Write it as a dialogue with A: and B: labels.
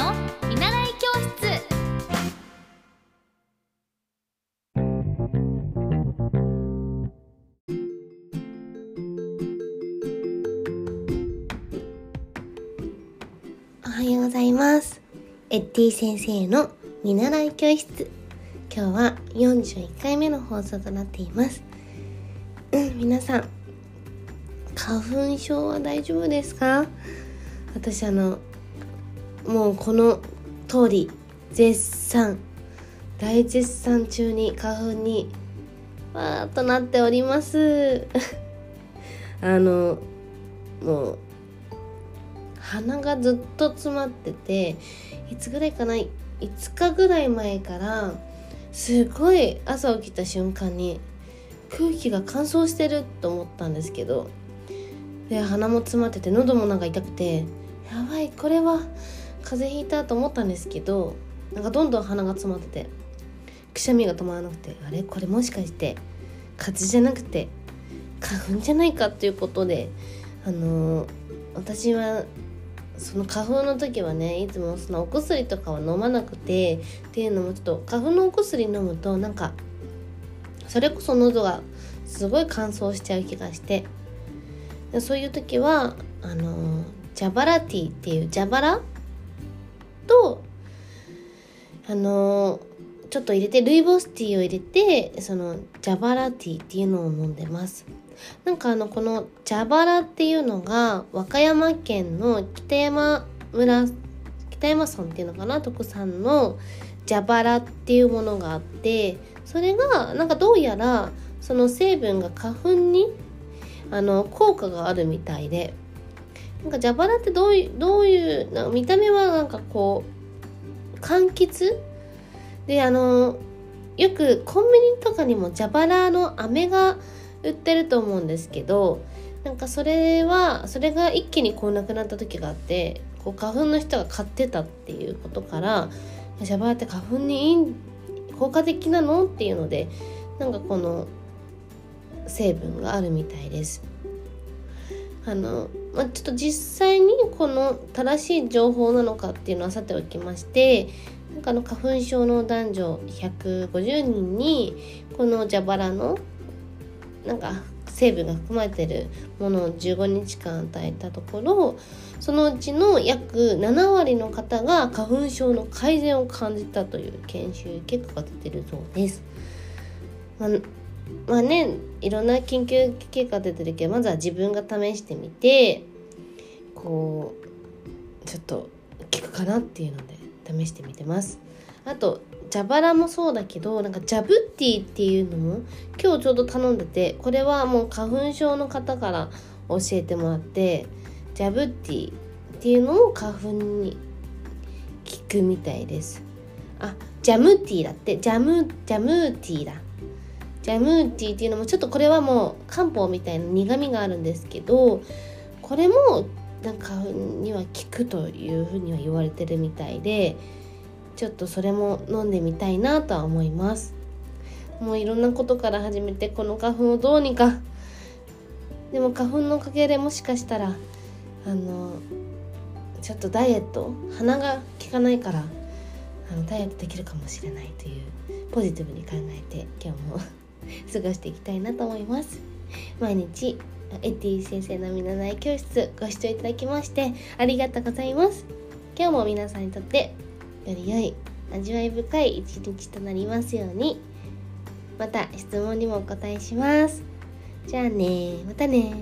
A: の見習い教室
B: おはようございます。エッティ先生の見習い教室。今日は41回目の放送となっています。うん、皆さん、花粉症は大丈夫ですか？私あの、もうこの通り、絶賛、大絶賛中に花粉に、わーっとなっております。あの、もう、鼻がずっと詰まってていつぐらいかな？5日ぐらい前からすごい朝起きた瞬間に空気が乾燥してると思ったんですけどで鼻も詰まってて喉もなんか痛くてやばいこれは風邪ひいたと思ったんですけどなんかどんどん鼻が詰まっててくしゃみが止まらなくてあれこれもしかして風邪じゃなくて花粉じゃないかっていうことであのー私はその花粉の時はねいつもそのお薬とかは飲まなくてっていうのもちょっと花粉のお薬飲むとなんかそれこそ喉がすごい乾燥しちゃう気がしてでそういう時はあのジャバラティーっていうジャバラとあのちょっと入れてルイボスティーを入れてそのジャバラティーっていうのを飲んでます。なんかあのこの蛇腹っていうのが和歌山県の北山村北山村っていうのかな？特産の蛇腹っていうものがあってそれがなんかどうやらその成分が花粉にあの効果があるみたいで。なんか蛇腹ってどういうどういうなんか見た目はなんかこう柑橘？であのよくコンビニとかにも蛇腹の飴が売ってると思うんですけどなんかそれはそれが一気にこうなくなった時があってこう花粉の人が買ってたっていうことからシャバーって花粉にいい効果的なの？っていうのでなんかこの成分があるみたいです。あのまあ、ちょっと実際にこの正しい情報なのかっていうのはさておきましてなんかあの花粉症の男女150人にこの蛇腹のなんか成分が含まれてるものを15日間与えたところそのうちの約7割の方が花粉症の改善を感じたという研修結果が出てるそうです。まあ、まあねいろんな研究結果出てるけどまずは自分が試してみてこうちょっと効くかなっていうので試してみてます。あと蛇腹もそうだけどなんかジャブッティっていうのも今日ちょうど頼んでてこれはもう花粉症の方から教えてもらってジャブッティっていうのも花粉に効くみたいです。あジャムティーだって。ジャムジャムティーだ。ジャムーティーっていうのもちょっとこれはもう漢方みたいな苦味があるんですけどこれもなんか花粉には効くというふうには言われてるみたいでちょっとそれも飲んでみたいなとは思います。もういろんなことから始めてこの花粉をどうにか。でも花粉のおかげでもしかしたらあのちょっとダイエット鼻が効かないからあのダイエットできるかもしれないというポジティブに考えて今日も過ごしていきたいなと思います。毎日エティ先生の見習い教室ご視聴いただきましてありがとうございます。今日も皆さんにとってより良い味わい深い一日となりますようにまた質問にもお答えします。じゃあねまたね